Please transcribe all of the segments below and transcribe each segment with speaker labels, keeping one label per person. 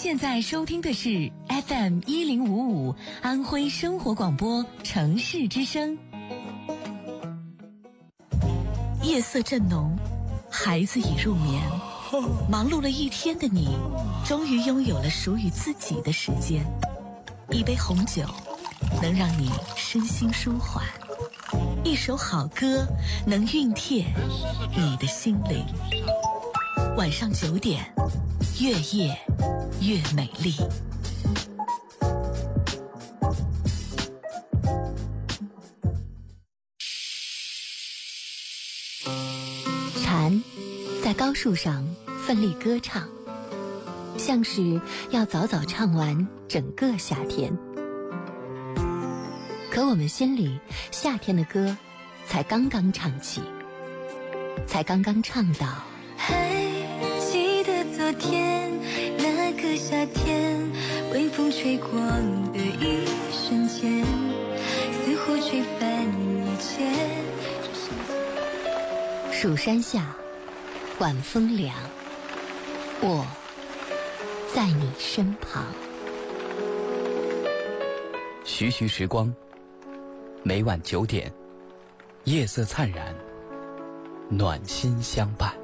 Speaker 1: 现在收听的是 FM 一零五五安徽生活广播城市之声。夜色正浓，孩子已入眠，忙碌了一天的你，终于拥有了属于自己的时间。一杯红酒，能让你身心舒缓；一首好歌，能熨帖你的心灵。晚上九点，越夜越美丽。蝉在高树上奋力歌唱，像是要早早唱完整个夏天。可我们心里夏天的歌，才刚刚唱起，才刚刚唱到。
Speaker 2: 昨天那个夏天，微风吹过的一瞬间，似乎吹翻一切。
Speaker 1: 蜀山下，晚风凉，我在你身旁。
Speaker 3: 徐徐时光，每晚九点，夜色灿然，暖心相伴。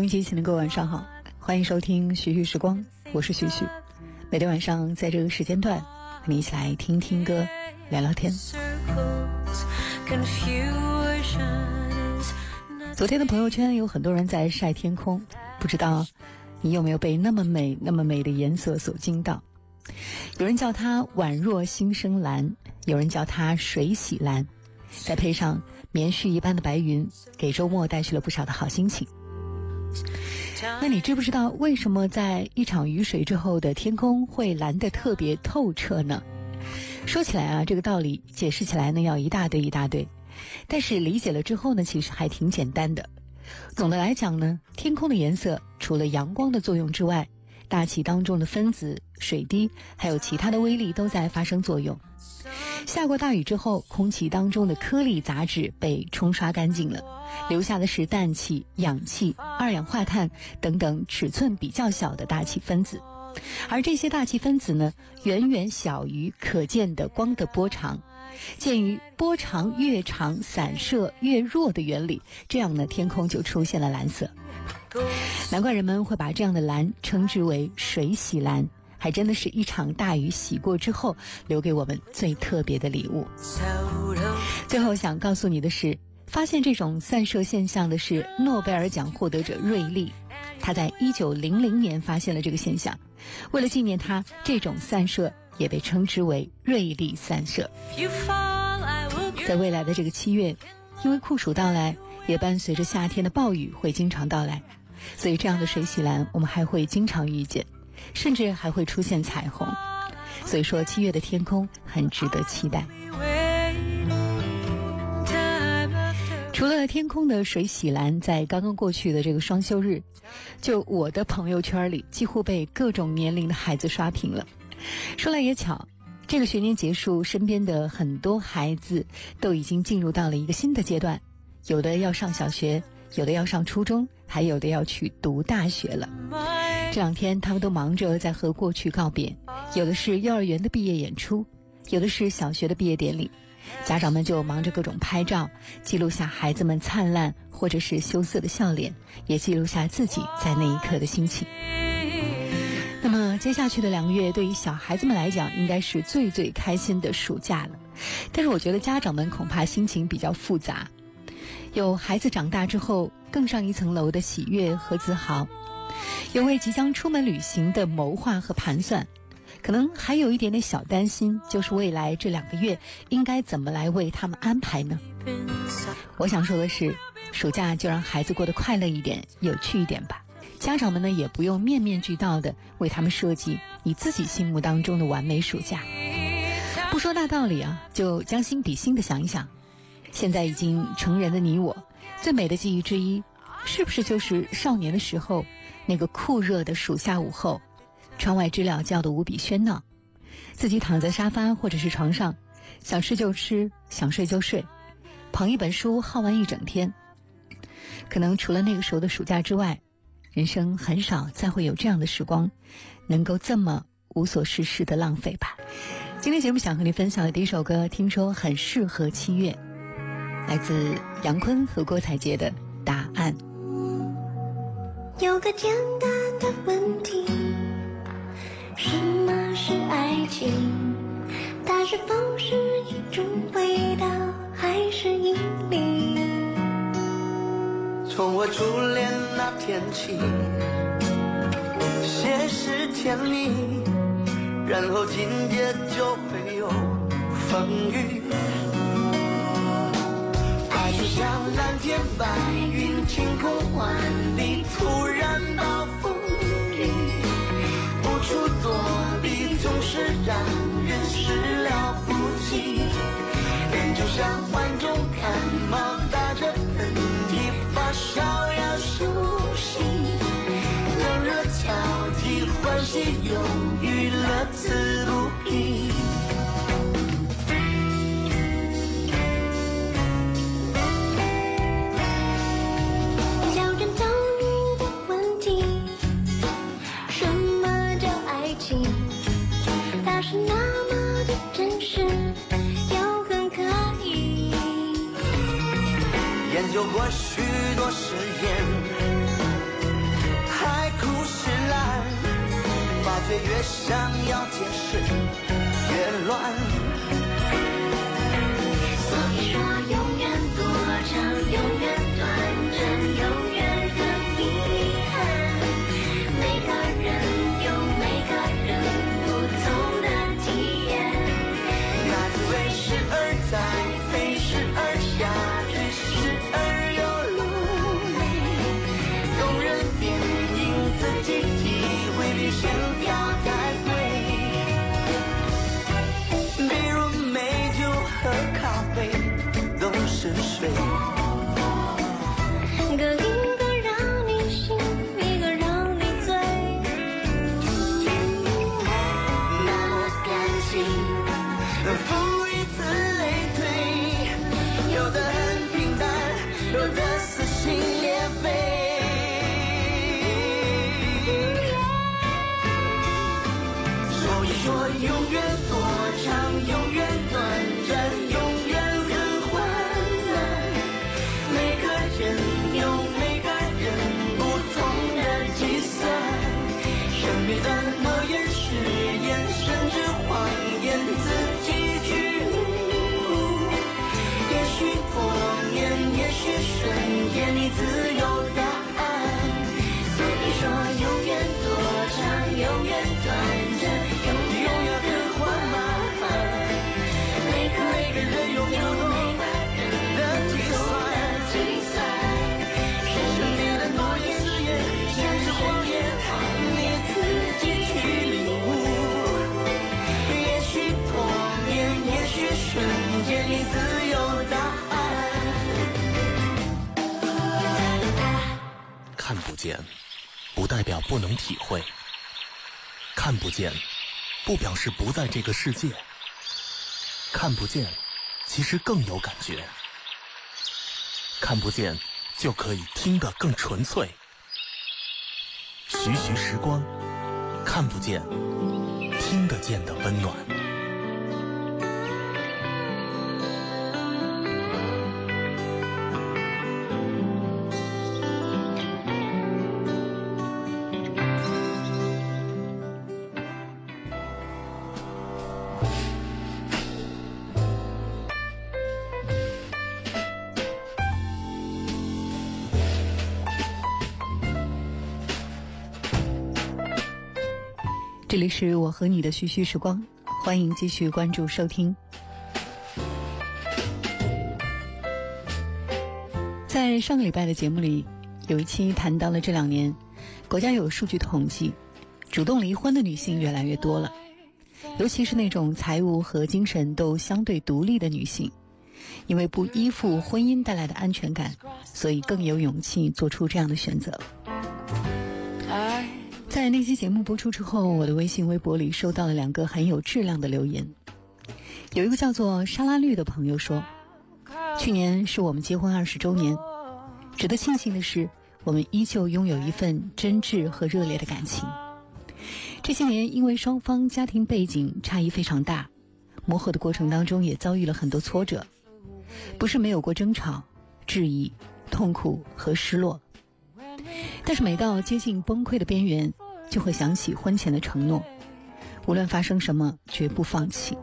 Speaker 4: 收音机前的各位晚上好，欢迎收听徐徐时光，我是徐徐。每天晚上在这个时间段，和你一起来听听歌，聊聊天。昨天的朋友圈有很多人在晒天空，不知道你有没有被那么美、那么美的颜色所惊到？有人叫它宛若新生蓝，有人叫它水洗蓝，再配上棉絮一般的白云，给周末带去了不少的好心情。那你知不知道为什么在一场雨水之后的天空会蓝得特别透彻呢？说起来啊，这个道理解释起来呢要一大堆一大堆，但是理解了之后呢，其实还挺简单的。总的来讲呢，天空的颜色除了阳光的作用之外，大气当中的分子、水滴还有其他的微粒都在发生作用。下过大雨之后，空气当中的颗粒杂质被冲刷干净了，留下的是氮气、氧气、二氧化碳等等尺寸比较小的大气分子，而这些大气分子呢，远远小于可见的光的波长。鉴于波长越长，散射越弱的原理，这样呢，天空就出现了蓝色。难怪人们会把这样的蓝称之为水洗蓝。还真的是一场大雨洗过之后，留给我们最特别的礼物。最后想告诉你的是，发现这种散射现象的是诺贝尔奖获得者瑞利，他在一九零零年发现了这个现象。为了纪念他，这种散射也被称之为瑞利散射。在未来的这个七月，因为酷暑到来，也伴随着夏天的暴雨会经常到来，所以这样的水洗蓝我们还会经常遇见。甚至还会出现彩虹，所以说七月的天空很值得期待。除了天空的水洗蓝，在刚刚过去的这个双休日，就我的朋友圈里几乎被各种年龄的孩子刷屏了。说来也巧，这个学年结束，身边的很多孩子都已经进入到了一个新的阶段，有的要上小学，有的要上初中，还有的要去读大学了。这两天，他们都忙着在和过去告别，有的是幼儿园的毕业演出，有的是小学的毕业典礼，家长们就忙着各种拍照，记录下孩子们灿烂或者是羞涩的笑脸，也记录下自己在那一刻的心情。那么，接下去的两个月，对于小孩子们来讲，应该是最最开心的暑假了。但是，我觉得家长们恐怕心情比较复杂，有孩子长大之后更上一层楼的喜悦和自豪。有为即将出门旅行的谋划和盘算，可能还有一点点小担心，就是未来这两个月应该怎么来为他们安排呢？我想说的是，暑假就让孩子过得快乐一点、有趣一点吧。家长们呢，也不用面面俱到的为他们设计你自己心目当中的完美暑假。不说大道理啊，就将心比心的想一想，现在已经成人的你我，最美的记忆之一，是不是就是少年的时候那个酷热的暑夏午后，窗外知了叫得无比喧闹，自己躺在沙发或者是床上，想吃就吃，想睡就睡，捧一本书耗完一整天。可能除了那个时候的暑假之外，人生很少再会有这样的时光，能够这么无所事事的浪费吧。今天节目想和你分享的第一首歌，听说很适合七月，来自杨坤和郭采洁的《答案》。
Speaker 2: 有个简单的问题，什么是爱情？它是否是一种味道，还是引力？
Speaker 5: 从我初恋那天起，先是甜蜜。然后情节就会有风雨，像蓝天白云，晴空万里，突然暴风雨，无处躲避，总是让人始料不及。人就像患重感冒，打着喷嚏，发烧要休息，冷热交替，欢喜忧郁。乐此不疲。
Speaker 2: 我许多誓
Speaker 5: 言，海枯石烂，发觉越想要解释，越乱。
Speaker 6: 对不见，不代表不能体会；看不见，不表示不在这个世界。看不见，其实更有感觉。看不见，就可以听得更纯粹。徐徐时光，看不见，听得见的温暖。
Speaker 4: 是我和你的徐徐时光，欢迎继续关注收听。在上个礼拜的节目里，有一期谈到了这两年，国家有数据统计，主动离婚的女性越来越多了，尤其是那种财务和精神都相对独立的女性，因为不依附婚姻带来的安全感，所以更有勇气做出这样的选择。在那期节目播出之后，我的微信、微博里收到了两个很有质量的留言。有一个叫做沙拉绿的朋友说：“去年是我们结婚二十周年，值得庆幸的是，我们依旧拥有一份真挚和热烈的感情。这些年，因为双方家庭背景差异非常大，磨合的过程当中也遭遇了很多挫折，不是没有过争吵、质疑、痛苦和失落。”但是每到接近崩溃的边缘，就会想起婚前的承诺，无论发生什么，绝不放弃。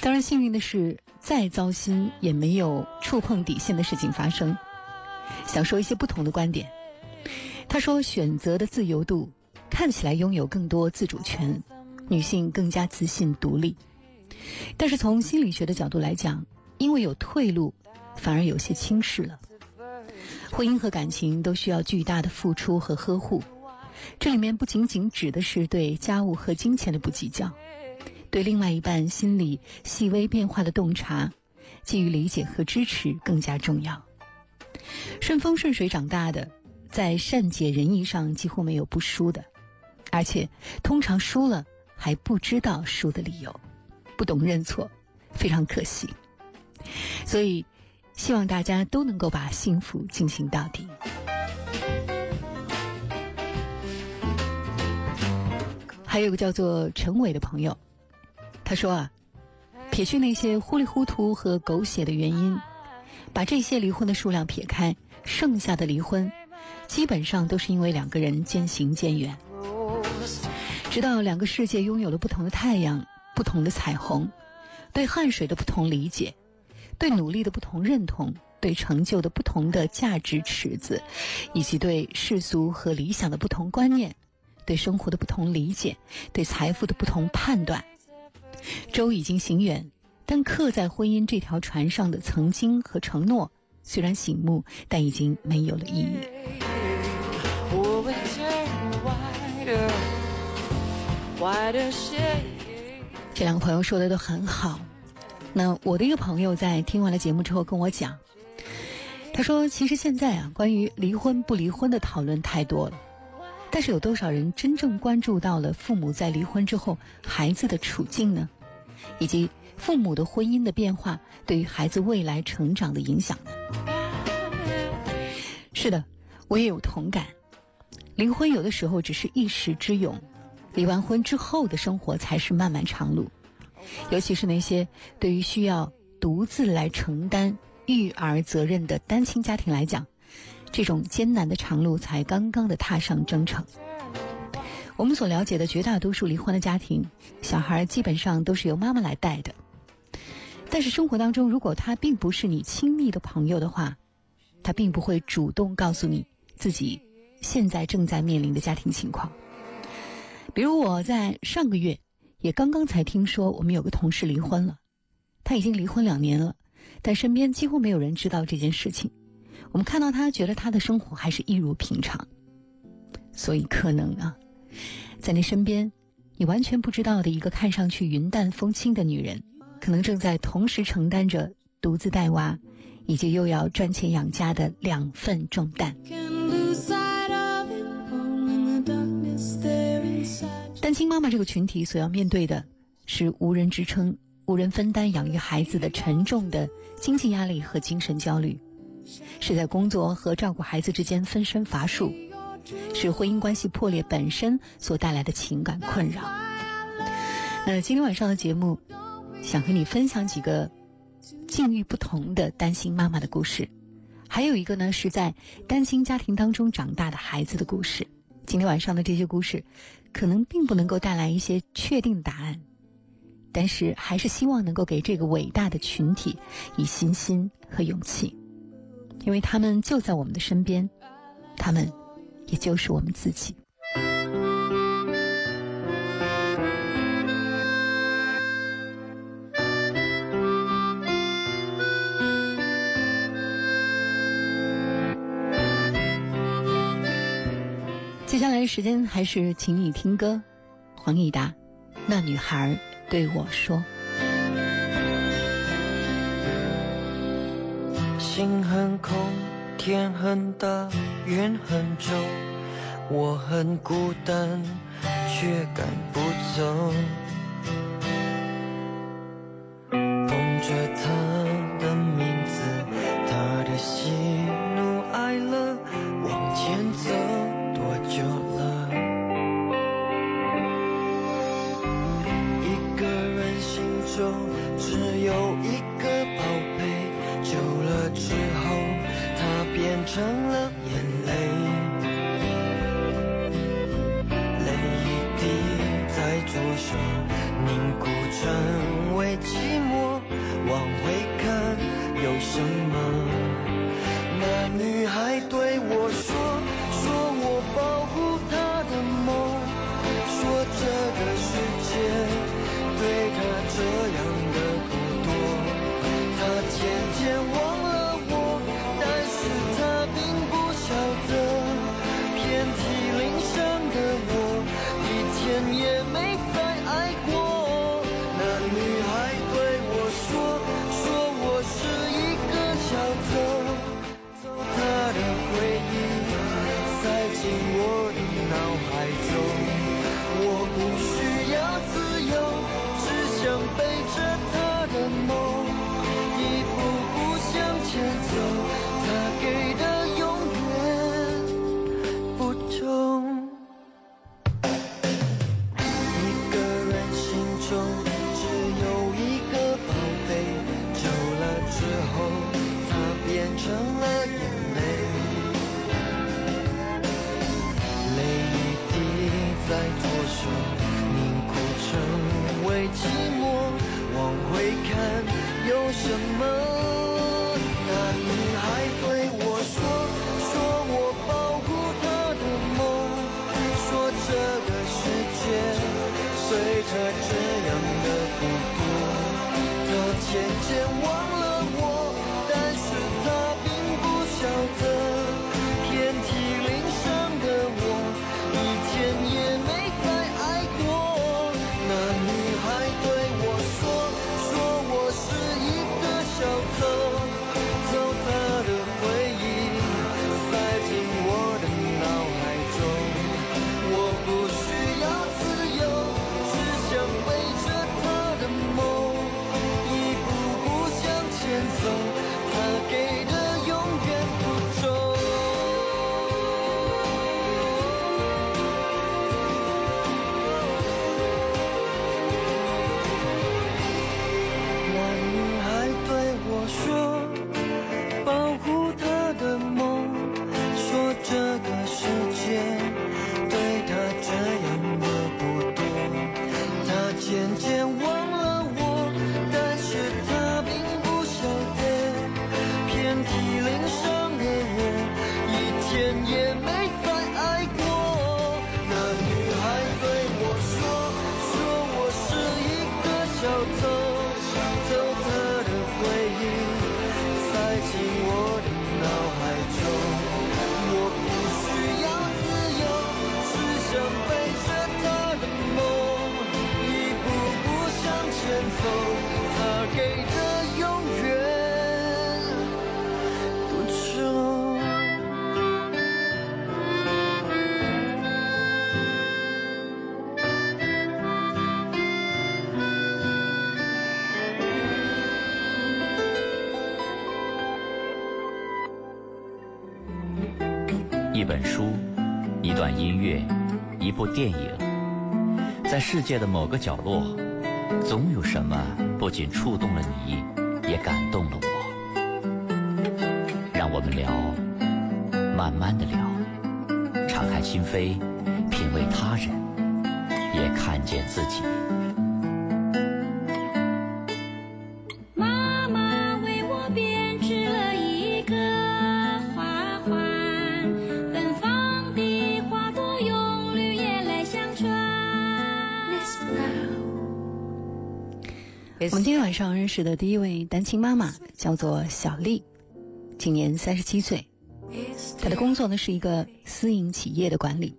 Speaker 4: 当然，幸运的是，再糟心也没有触碰底线的事情发生。想说一些不同的观点。他说：“选择的自由度看起来拥有更多自主权，女性更加自信独立。但是从心理学的角度来讲，因为有退路，反而有些轻视了。”婚姻和感情都需要巨大的付出和呵护，这里面不仅仅指的是对家务和金钱的不计较，对另外一半心理细微变化的洞察，给予理解和支持更加重要。顺风顺水长大的，在善解人意上几乎没有不输的，而且通常输了还不知道输的理由，不懂认错，非常可惜。所以。希望大家都能够把幸福进行到底。还有个叫做陈伟的朋友，他说啊，撇去那些糊里糊涂和狗血的原因，把这些离婚的数量撇开，剩下的离婚，基本上都是因为两个人渐行渐远，直到两个世界拥有了不同的太阳、不同的彩虹，对汗水的不同理解。对努力的不同认同，对成就的不同的价值尺子，以及对世俗和理想的不同观念，对生活的不同理解，对财富的不同判断，舟已经行远，但刻在婚姻这条船上的曾经和承诺，虽然醒目，但已经没有了意义。这两个朋友说的都很好。那我的一个朋友在听完了节目之后跟我讲，他说：“其实现在啊，关于离婚不离婚的讨论太多了，但是有多少人真正关注到了父母在离婚之后孩子的处境呢？以及父母的婚姻的变化对于孩子未来成长的影响呢？”是的，我也有同感。离婚有的时候只是一时之勇，离完婚之后的生活才是漫漫长路。尤其是那些对于需要独自来承担育儿责任的单亲家庭来讲，这种艰难的长路才刚刚的踏上征程。我们所了解的绝大多数离婚的家庭，小孩基本上都是由妈妈来带的。但是生活当中，如果他并不是你亲密的朋友的话，他并不会主动告诉你自己现在正在面临的家庭情况。比如我在上个月。也刚刚才听说，我们有个同事离婚了，他已经离婚两年了，但身边几乎没有人知道这件事情。我们看到他，觉得他的生活还是一如平常。所以可能啊，在你身边，你完全不知道的一个看上去云淡风轻的女人，可能正在同时承担着独自带娃，以及又要赚钱养家的两份重担。单亲妈妈这个群体所要面对的是无人支撑、无人分担养育孩子的沉重的经济压力和精神焦虑，是在工作和照顾孩子之间分身乏术，是婚姻关系破裂本身所带来的情感困扰。那今天晚上的节目，想和你分享几个境遇不同的单亲妈妈的故事，还有一个呢是在单亲家庭当中长大的孩子的故事。今天晚上的这些故事，可能并不能够带来一些确定答案，但是还是希望能够给这个伟大的群体以信心和勇气，因为他们就在我们的身边，他们也就是我们自己。来时间还是请你听歌，黄义达，《那女孩对我说》。
Speaker 5: 心很空，天很大，云很重，我很孤单，却赶不走。
Speaker 7: 书一段音乐一部电影在世界的某个角落总有什么不仅触动了你也感动了我。让我们聊慢慢的聊敞开心扉
Speaker 2: 是的
Speaker 4: 第一位单亲妈妈叫做小丽今年三十七岁。她的工作呢是一个私营企业的管理。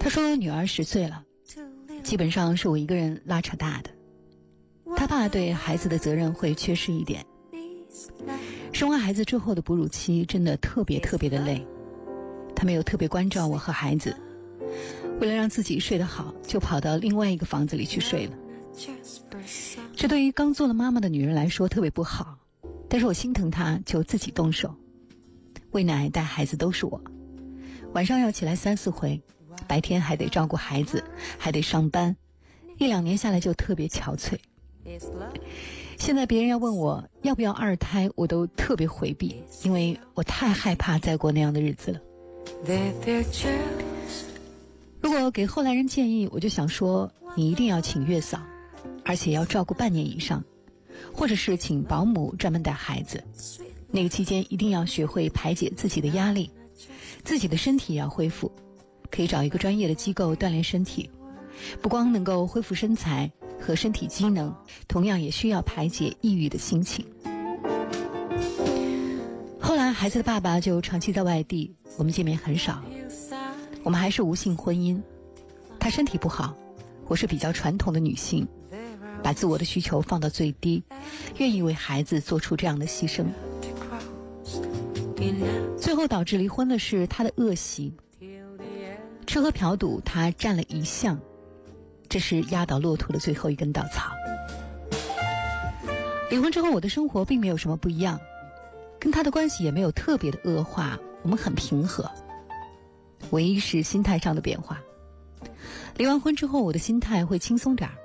Speaker 4: 她说女儿十岁了基本上是我一个人拉扯大的。她爸对孩子的责任会缺失一点。生完孩子之后的哺乳期真的特别特别的累他没有特别关照我和孩子为了让自己睡得好就跑到另外一个房子里去睡了。这对于刚做了妈妈的女人来说特别不好，但是我心疼她，就自己动手。喂奶、带孩子都是我，晚上要起来三四回，白天还得照顾孩子，还得上班，一两年下来就特别憔悴。现在别人要问我要不要二胎，我都特别回避，因为我太害怕再过那样的日子了。如果给后来人建议，我就想说，你一定要请月嫂。而且要照顾半年以上，或者是请保姆专门带孩子。那个期间一定要学会排解自己的压力，自己的身体也要恢复。可以找一个专业的机构锻炼身体，不光能够恢复身材和身体机能，同样也需要排解抑郁的心情。后来孩子的爸爸就长期在外地，我们见面很少。我们还是无性婚姻，他身体不好，我是比较传统的女性。把自我的需求放到最低，愿意为孩子做出这样的牺牲，最后导致离婚的是他的恶习，吃喝嫖赌他占了一项，这是压倒骆驼的最后一根稻草。离婚之后，我的生活并没有什么不一样，跟他的关系也没有特别的恶化，我们很平和，唯一是心态上的变化。离完婚之后，我的心态会轻松点儿。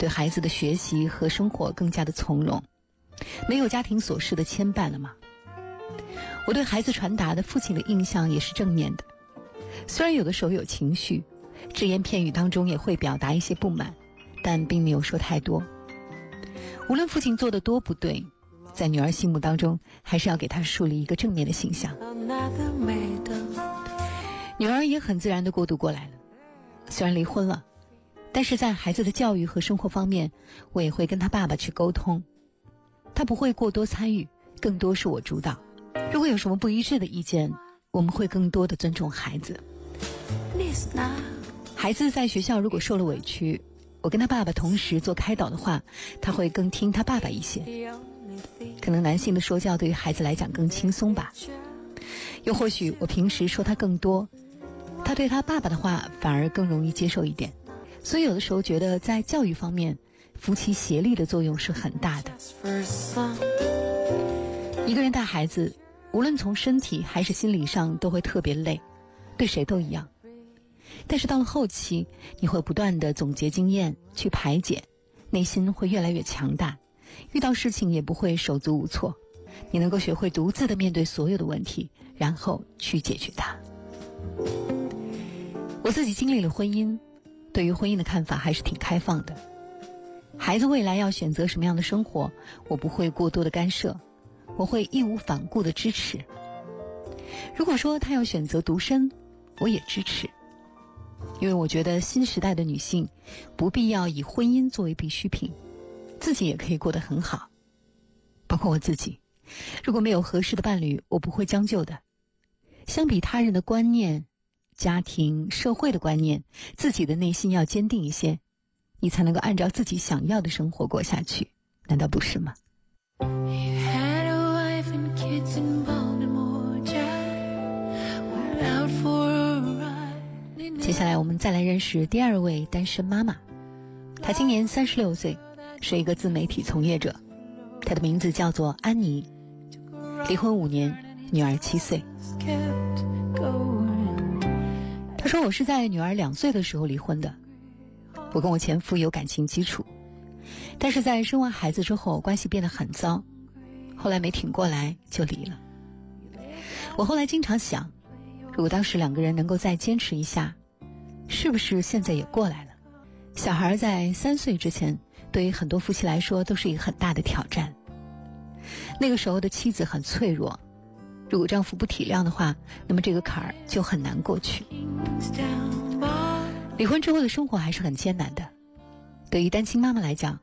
Speaker 4: 对孩子的学习和生活更加的从容，没有家庭琐事的牵绊了吗？我对孩子传达的父亲的印象也是正面的，虽然有的时候有情绪，只言片语当中也会表达一些不满，但并没有说太多。无论父亲做的多不对，在女儿心目当中，还是要给她树立一个正面的形象。女儿也很自然的过渡过来了，虽然离婚了。但是在孩子的教育和生活方面，我也会跟他爸爸去沟通，他不会过多参与，更多是我主导。如果有什么不一致的意见，我们会更多的尊重孩子。孩子在学校如果受了委屈，我跟他爸爸同时做开导的话，他会更听他爸爸一些。可能男性的说教对于孩子来讲更轻松吧，又或许我平时说他更多，他对他爸爸的话反而更容易接受一点。所以有的时候觉得，在教育方面，夫妻协力的作用是很大的。一个人带孩子，无论从身体还是心理上，都会特别累，对谁都一样。但是到了后期，你会不断的总结经验，去排解，内心会越来越强大，遇到事情也不会手足无措，你能够学会独自的面对所有的问题，然后去解决它。我自己经历了婚姻。对于婚姻的看法还是挺开放的。孩子未来要选择什么样的生活，我不会过多的干涉，我会义无反顾的支持。如果说他要选择独身，我也支持，因为我觉得新时代的女性不必要以婚姻作为必需品，自己也可以过得很好。包括我自己，如果没有合适的伴侣，我不会将就的。相比他人的观念。家庭、社会的观念，自己的内心要坚定一些，你才能够按照自己想要的生活过下去，难道不是吗？接下来我们再来认识第二位单身妈妈，她今年三十六岁，是一个自媒体从业者，她的名字叫做安妮，离婚五年，女儿七岁。说：“我是在女儿两岁的时候离婚的。我跟我前夫有感情基础，但是在生完孩子之后，关系变得很糟，后来没挺过来就离了。我后来经常想，如果当时两个人能够再坚持一下，是不是现在也过来了？小孩在三岁之前，对于很多夫妻来说都是一个很大的挑战。那个时候的妻子很脆弱。”如果丈夫不体谅的话，那么这个坎儿就很难过去。离婚之后的生活还是很艰难的。对于单亲妈妈来讲，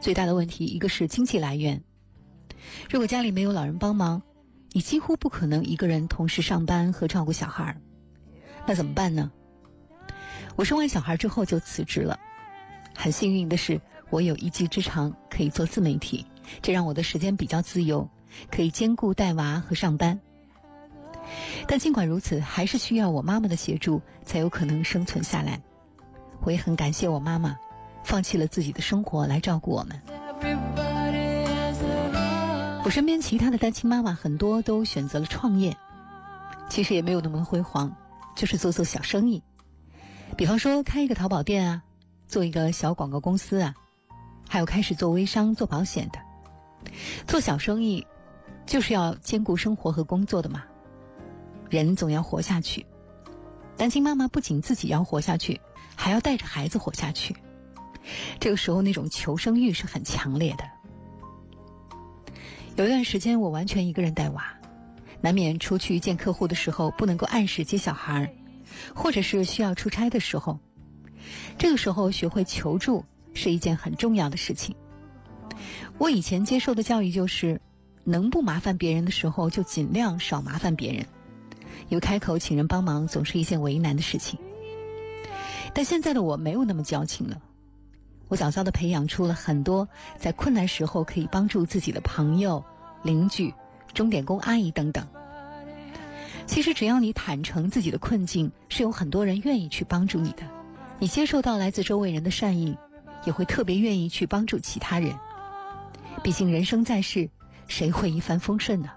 Speaker 4: 最大的问题一个是经济来源。如果家里没有老人帮忙，你几乎不可能一个人同时上班和照顾小孩儿。那怎么办呢？我生完小孩之后就辞职了。很幸运的是，我有一技之长，可以做自媒体，这让我的时间比较自由，可以兼顾带娃和上班。但尽管如此，还是需要我妈妈的协助，才有可能生存下来。我也很感谢我妈妈，放弃了自己的生活来照顾我们。我身边其他的单亲妈妈很多都选择了创业，其实也没有那么辉煌，就是做做小生意，比方说开一个淘宝店啊，做一个小广告公司啊，还有开始做微商、做保险的。做小生意，就是要兼顾生活和工作的嘛。人总要活下去，单亲妈妈不仅自己要活下去，还要带着孩子活下去。这个时候，那种求生欲是很强烈的。有一段时间，我完全一个人带娃，难免出去见客户的时候不能够按时接小孩或者是需要出差的时候，这个时候学会求助是一件很重要的事情。我以前接受的教育就是，能不麻烦别人的时候就尽量少麻烦别人。有开口请人帮忙，总是一件为难的事情。但现在的我没有那么矫情了，我早早的培养出了很多在困难时候可以帮助自己的朋友、邻居、钟点工阿姨等等。其实只要你坦诚自己的困境，是有很多人愿意去帮助你的。你接受到来自周围人的善意，也会特别愿意去帮助其他人。毕竟人生在世，谁会一帆风顺呢？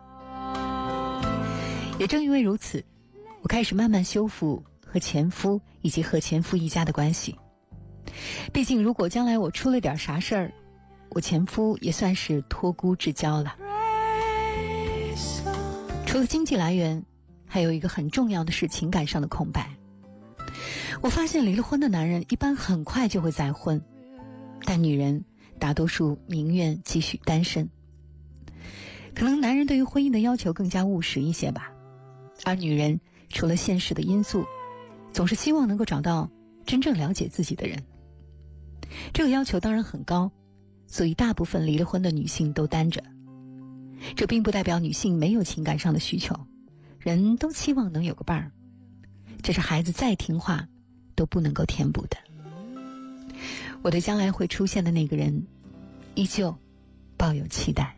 Speaker 4: 也正因为如此，我开始慢慢修复和前夫以及和前夫一家的关系。毕竟，如果将来我出了点啥事儿，我前夫也算是托孤之交了。除了经济来源，还有一个很重要的是情感上的空白。我发现离了婚的男人一般很快就会再婚，但女人大多数宁愿继续单身。可能男人对于婚姻的要求更加务实一些吧。而女人除了现实的因素，总是希望能够找到真正了解自己的人。这个要求当然很高，所以大部分离了婚的女性都单着。这并不代表女性没有情感上的需求，人都期望能有个伴儿，这是孩子再听话都不能够填补的。我对将来会出现的那个人，依旧抱有期待。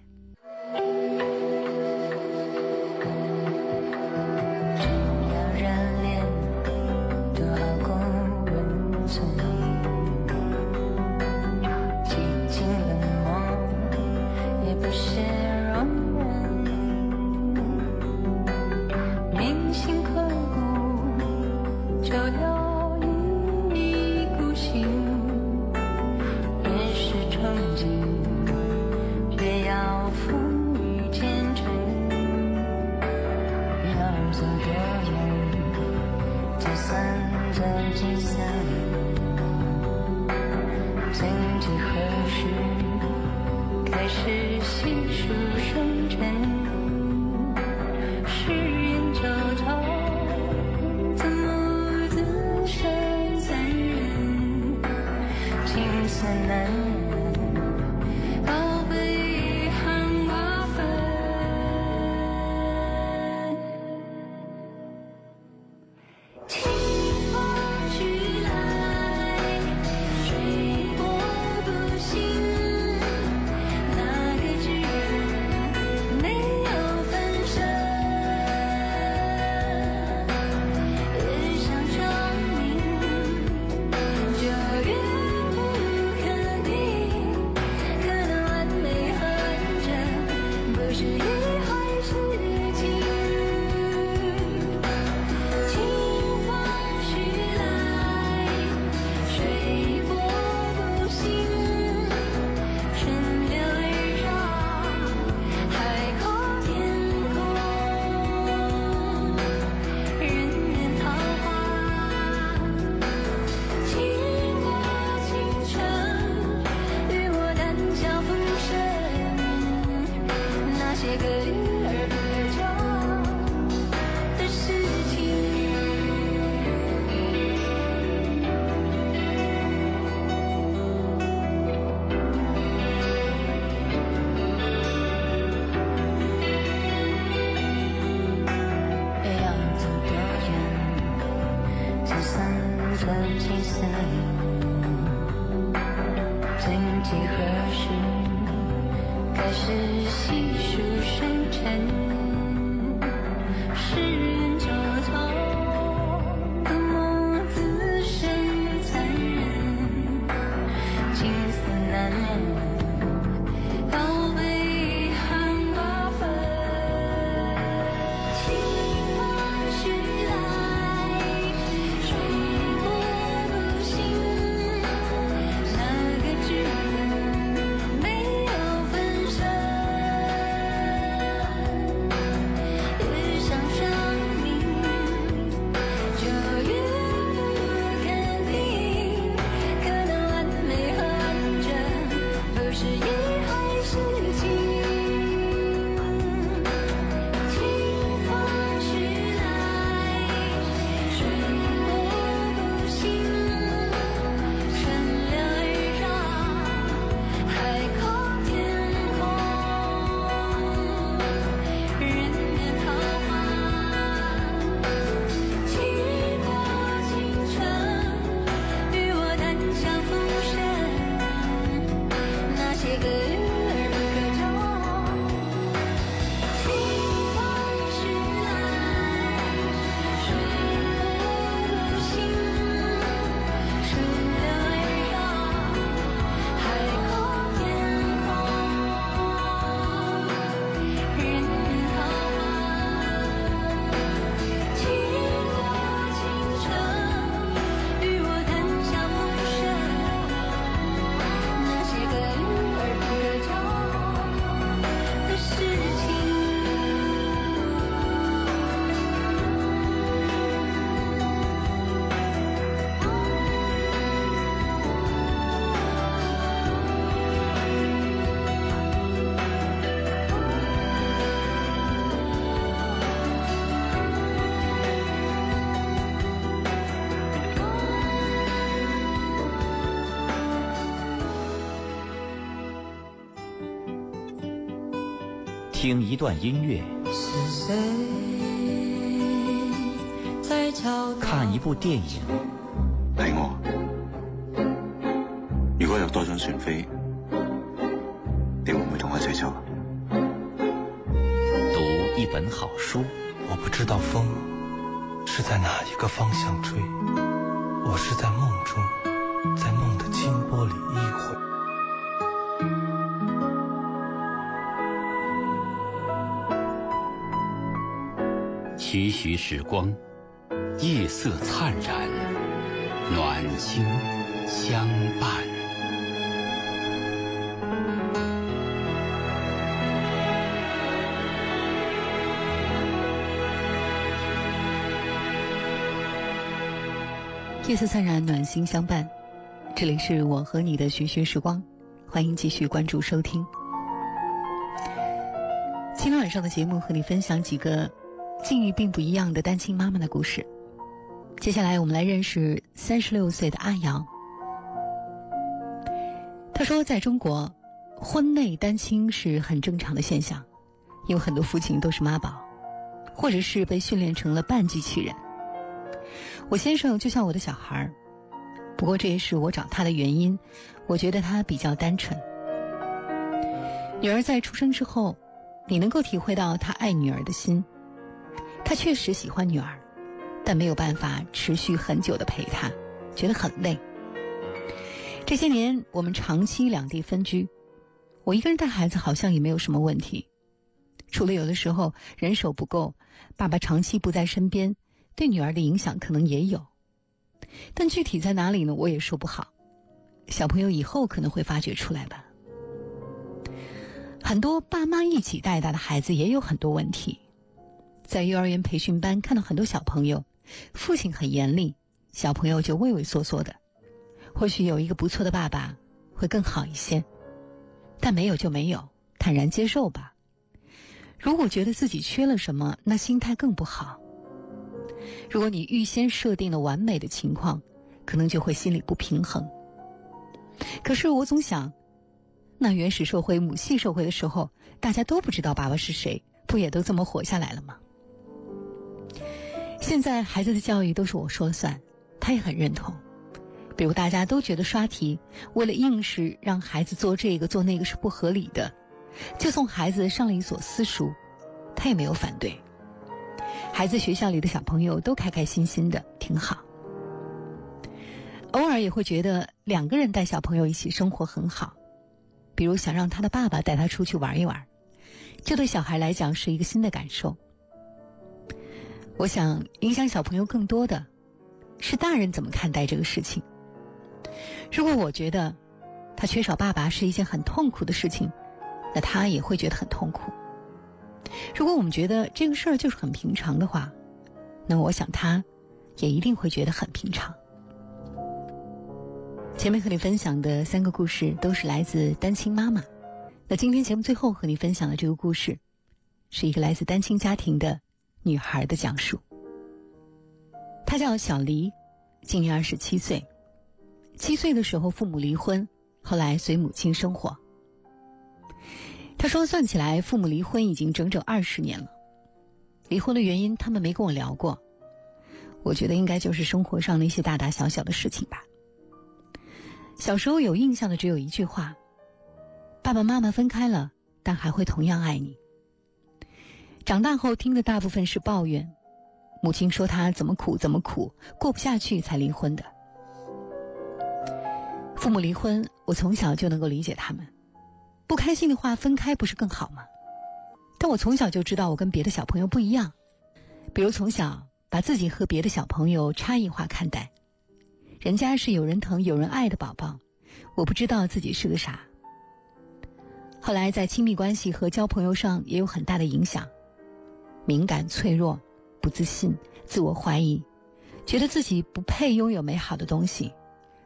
Speaker 7: 听一段音乐，
Speaker 8: 是谁在
Speaker 7: 看一部电影，
Speaker 9: 係我。如果有多张船飛，你會唔會同我一齊走？
Speaker 7: 讀一本好书，
Speaker 6: 我不知道风是在哪一个方向吹，我是在梦中，在梦的清波里
Speaker 3: 徐徐时光，夜色灿然，暖心相伴。
Speaker 4: 夜色灿然，暖心相伴。这里是我和你的徐徐时光，欢迎继续关注收听。今天晚上的节目和你分享几个境遇并不一样的单亲妈妈的故事。接下来我们来认识三十六岁的阿瑶。她说，在中国，婚内单亲是很正常的现象，有很多父亲都是妈宝，或者是被训练成了半机器人。我先生就像我的小孩儿，不过这也是我找他的原因。我觉得他比较单纯。女儿在出生之后，你能够体会到他爱女儿的心。他确实喜欢女儿，但没有办法持续很久的陪她，觉得很累。这些年我们长期两地分居，我一个人带孩子好像也没有什么问题，除了有的时候人手不够，爸爸长期不在身边。对女儿的影响可能也有，但具体在哪里呢？我也说不好。小朋友以后可能会发掘出来吧。很多爸妈一起带大的孩子也有很多问题，在幼儿园培训班看到很多小朋友，父亲很严厉，小朋友就畏畏缩缩的。或许有一个不错的爸爸会更好一些，但没有就没有，坦然接受吧。如果觉得自己缺了什么，那心态更不好。如果你预先设定了完美的情况，可能就会心里不平衡。可是我总想，那原始社会、母系社会的时候，大家都不知道爸爸是谁，不也都这么活下来了吗？现在孩子的教育都是我说了算，他也很认同。比如大家都觉得刷题为了应试让孩子做这个做那个是不合理的，就送孩子上了一所私塾，他也没有反对。孩子学校里的小朋友都开开心心的，挺好。偶尔也会觉得两个人带小朋友一起生活很好，比如想让他的爸爸带他出去玩一玩，这对小孩来讲是一个新的感受。我想影响小朋友更多的是大人怎么看待这个事情。如果我觉得他缺少爸爸是一件很痛苦的事情，那他也会觉得很痛苦。如果我们觉得这个事儿就是很平常的话，那我想他也一定会觉得很平常。前面和你分享的三个故事都是来自单亲妈妈，那今天节目最后和你分享的这个故事，是一个来自单亲家庭的女孩的讲述。她叫小黎，今年二十七岁。七岁的时候父母离婚，后来随母亲生活。她说算起来，父母离婚已经整整二十年了。离婚的原因他们没跟我聊过，我觉得应该就是生活上那些大大小小的事情吧。小时候有印象的只有一句话：“爸爸妈妈分开了，但还会同样爱你。”长大后听的大部分是抱怨，母亲说她怎么苦怎么苦，过不下去才离婚的。父母离婚，我从小就能够理解他们。不开心的话，分开不是更好吗？但我从小就知道我跟别的小朋友不一样，比如从小把自己和别的小朋友差异化看待。人家是有人疼、有人爱的宝宝，我不知道自己是个啥。后来在亲密关系和交朋友上也有很大的影响，敏感、脆弱、不自信、自我怀疑，觉得自己不配拥有美好的东西，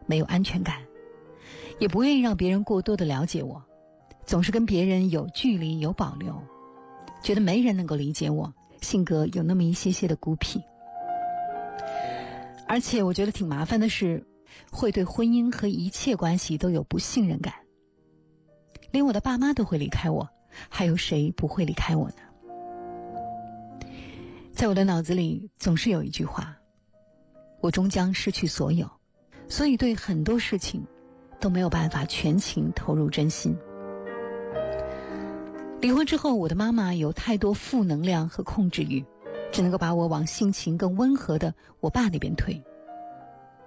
Speaker 4: 没有安全感，也不愿意让别人过多的了解我，总是跟别人有距离、有保留，觉得没人能够理解我，性格有那么一些些的孤僻。而且我觉得挺麻烦的是，会对婚姻和一切关系都有不信任感。连我的爸妈都会离开我，还有谁不会离开我呢？在我的脑子里总是有一句话：我终将失去所有，所以对很多事情都没有办法全情投入真心。离婚之后，我的妈妈有太多负能量和控制欲。只能够把我往性情更温和的我爸那边推。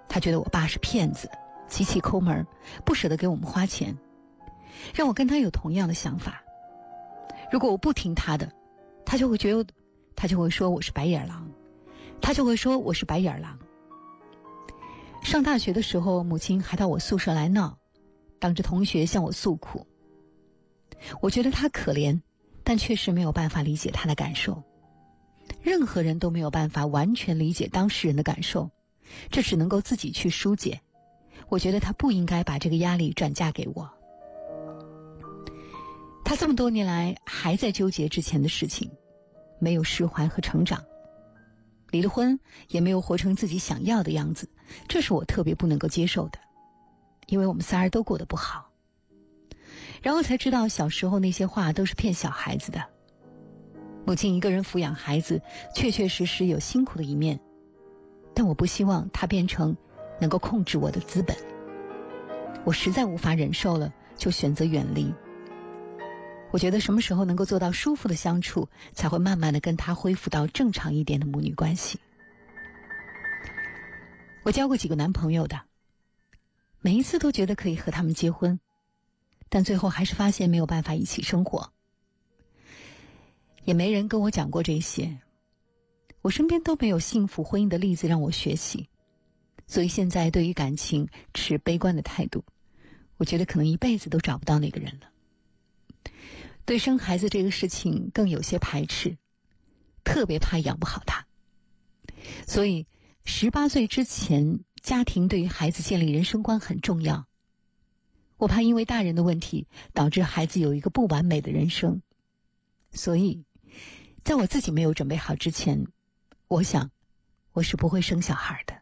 Speaker 4: 他觉得我爸是骗子，极其抠门，不舍得给我们花钱，让我跟他有同样的想法。如果我不听他的，他就会觉得，他就会说我是白眼狼，他就会说我是白眼狼。上大学的时候，母亲还到我宿舍来闹，当着同学向我诉苦。我觉得他可怜，但确实没有办法理解他的感受。任何人都没有办法完全理解当事人的感受，这只能够自己去疏解。我觉得他不应该把这个压力转嫁给我。他这么多年来还在纠结之前的事情，没有释怀和成长。离了婚也没有活成自己想要的样子，这是我特别不能够接受的。因为我们仨儿都过得不好，然后才知道小时候那些话都是骗小孩子的。母亲一个人抚养孩子，确确实实有辛苦的一面，但我不希望她变成能够控制我的资本。我实在无法忍受了，就选择远离。我觉得什么时候能够做到舒服的相处，才会慢慢的跟他恢复到正常一点的母女关系。我交过几个男朋友的，每一次都觉得可以和他们结婚，但最后还是发现没有办法一起生活。也没人跟我讲过这些，我身边都没有幸福婚姻的例子让我学习，所以现在对于感情持悲观的态度。我觉得可能一辈子都找不到那个人了。对生孩子这个事情更有些排斥，特别怕养不好他。所以十八岁之前，家庭对于孩子建立人生观很重要。我怕因为大人的问题，导致孩子有一个不完美的人生，所以。在我自己没有准备好之前，我想我是不会生小孩的。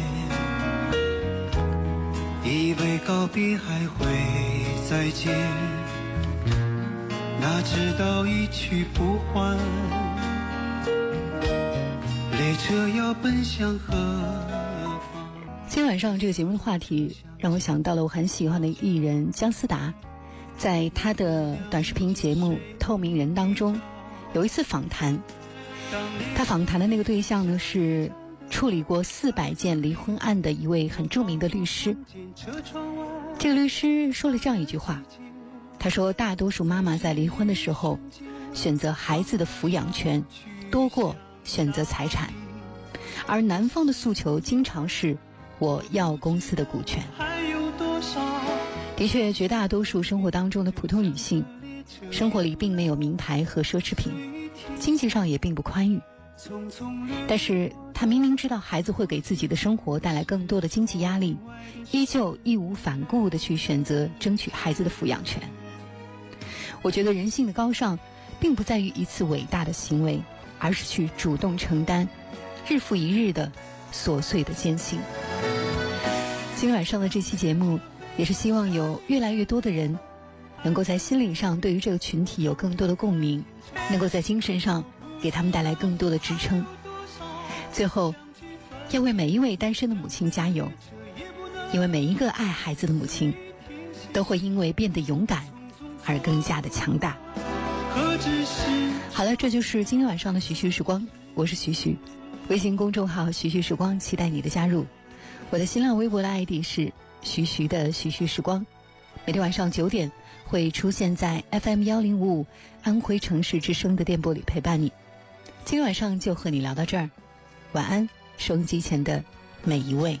Speaker 10: 告别还会再见，哪知道一去不还。列车要奔向何方？
Speaker 4: 今天晚上这个节目的话题让我想到了我很喜欢的艺人姜思达，在他的短视频节目《透明人》当中，有一次访谈，他访谈的那个对象呢是处理过四百件离婚案的一位很著名的律师。这个律师说了这样一句话，他说：“大多数妈妈在离婚的时候，选择孩子的抚养权多过选择财产，而男方的诉求经常是我要公司的股权。”？的确，绝大多数生活当中的普通女性，生活里并没有名牌和奢侈品，经济上也并不宽裕。但是他明明知道孩子会给自己的生活带来更多的经济压力，依旧义无反顾地去选择争取孩子的抚养权。我觉得人性的高尚，并不在于一次伟大的行为，而是去主动承担日复一日的琐碎的艰辛。今晚上的这期节目，也是希望有越来越多的人，能够在心理上对于这个群体有更多的共鸣，能够在精神上给他们带来更多的支撑。最后，要为每一位单身的母亲加油，因为每一个爱孩子的母亲，都会因为变得勇敢而更加的强大。好了，这就是今天晚上的徐徐时光，我是徐徐，微信公众号“徐徐时光”，期待你的加入。我的新浪微博的 ID 是徐徐的徐徐时光，每天晚上九点会出现在 FM 幺零五五安徽城市之声的电波里陪伴你。今天晚上就和你聊到这儿，晚安，收音机前的每一位。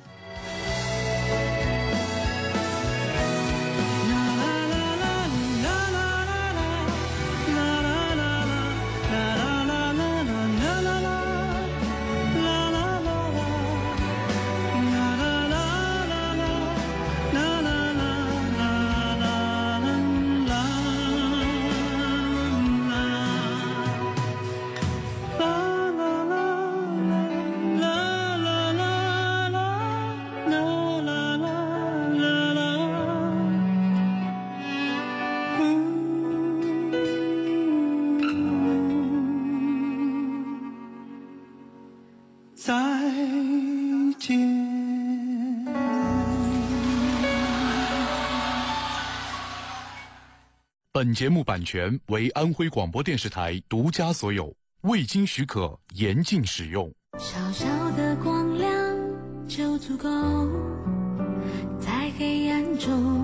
Speaker 11: 本节目版权为安徽广播电视台独家所有，未经许可严禁使用。
Speaker 8: 小小的光亮就足够，在黑暗中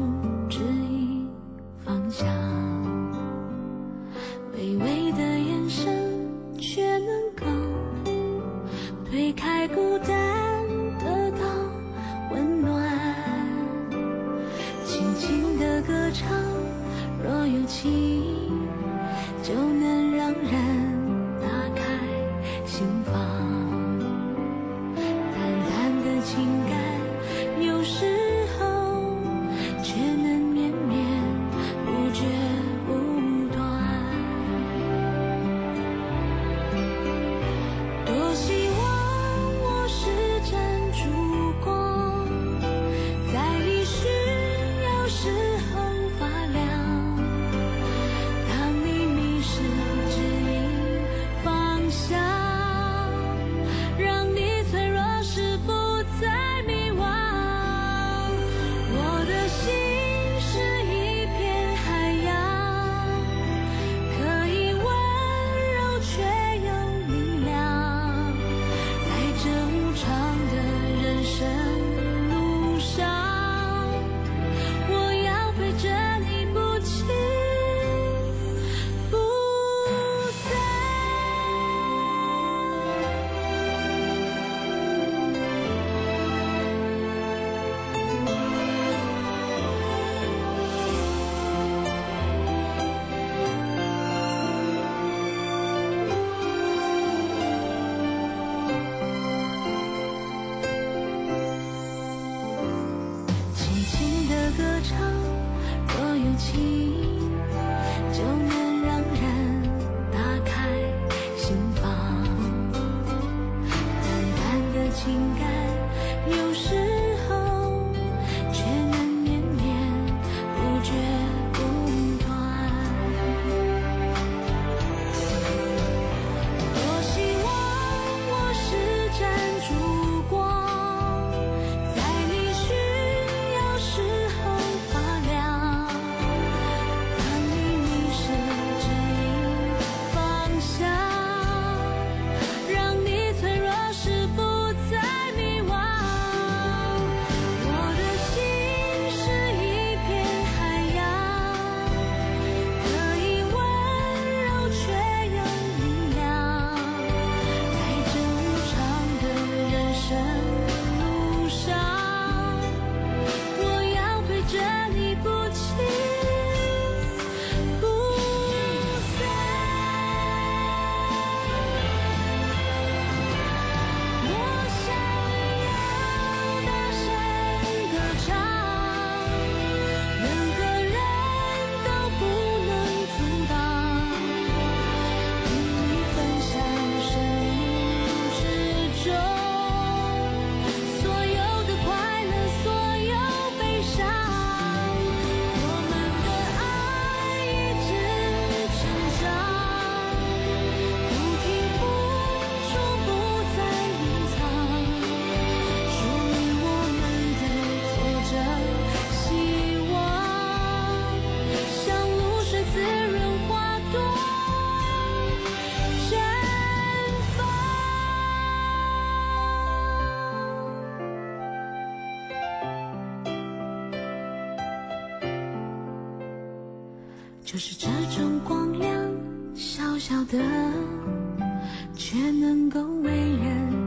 Speaker 8: 就是这种光亮，小小的，却能够为人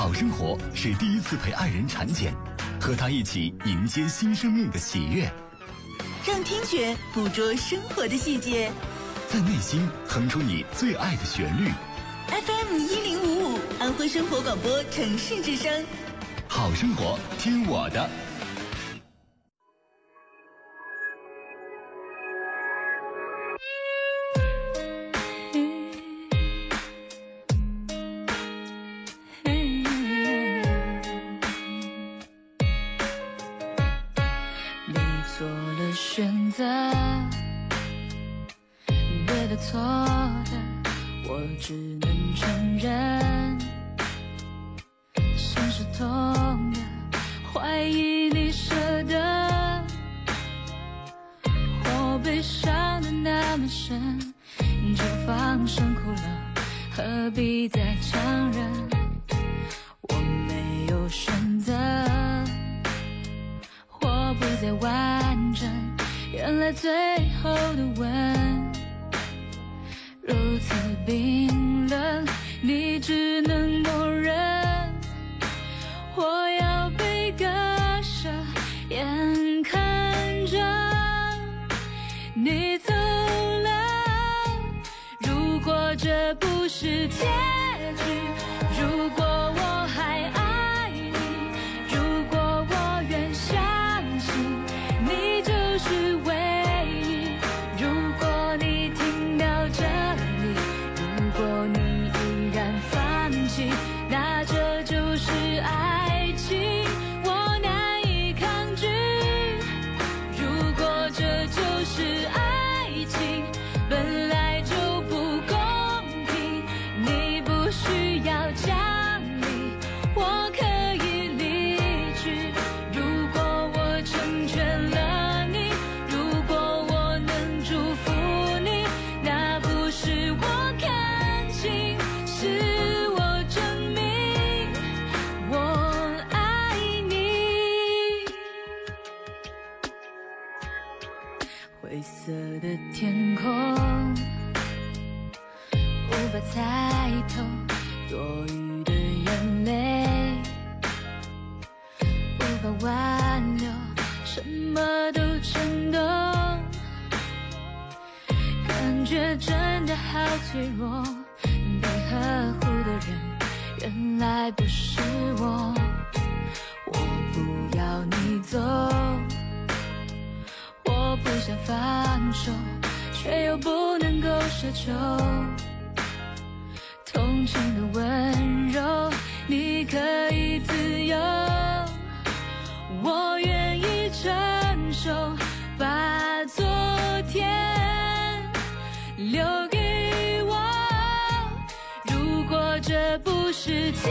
Speaker 12: 好生活是第一次陪爱人产检，和他一起迎接新生命的喜悦，
Speaker 1: 让听觉捕捉生活的细节。
Speaker 12: 在内心哼出你最爱的旋律。
Speaker 1: FM 一零五五，安徽生活广播城市之声。
Speaker 12: 好生活，听我的。
Speaker 8: 的错的，我只能承认。心是痛的，怀疑你舍得，我悲伤的那么深，就放声哭了，何必再强忍？我没有选择。我不再完整，原来最后的吻如此冰冷，你只能默认。我要被割舍，眼看着你走了。如果这不是结局，如果无法挽留，什么都震动，感觉真的好脆弱，被呵护的人原来不是我，我不要你走。我不想放手，却又不能够奢求。同情的温柔，你可以自由，我愿意承受，把昨天留给我。如果这不是结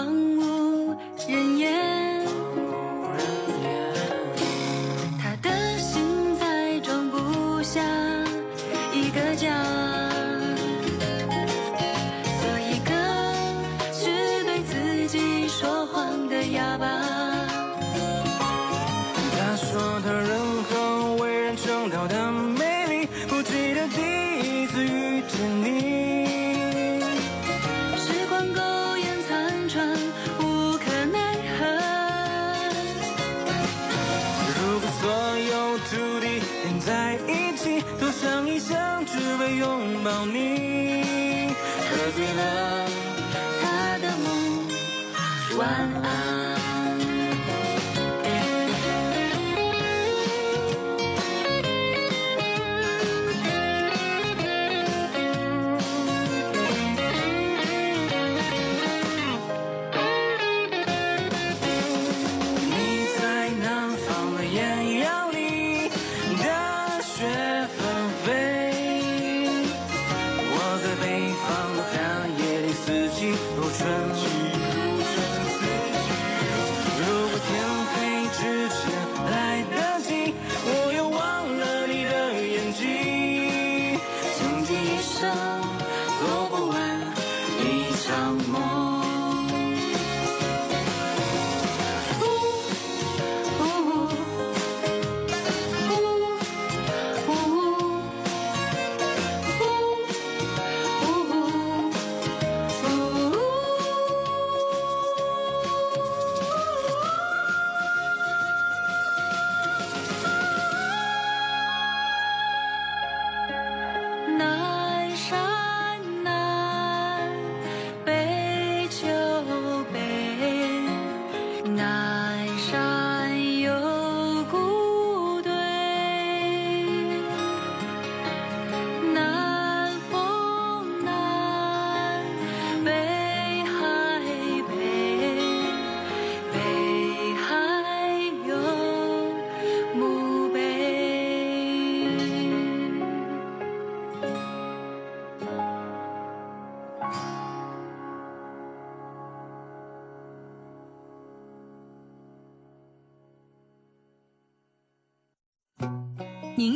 Speaker 8: 早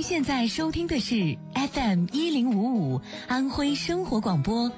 Speaker 1: 现在收听的是 FM 一零五五安徽生活广播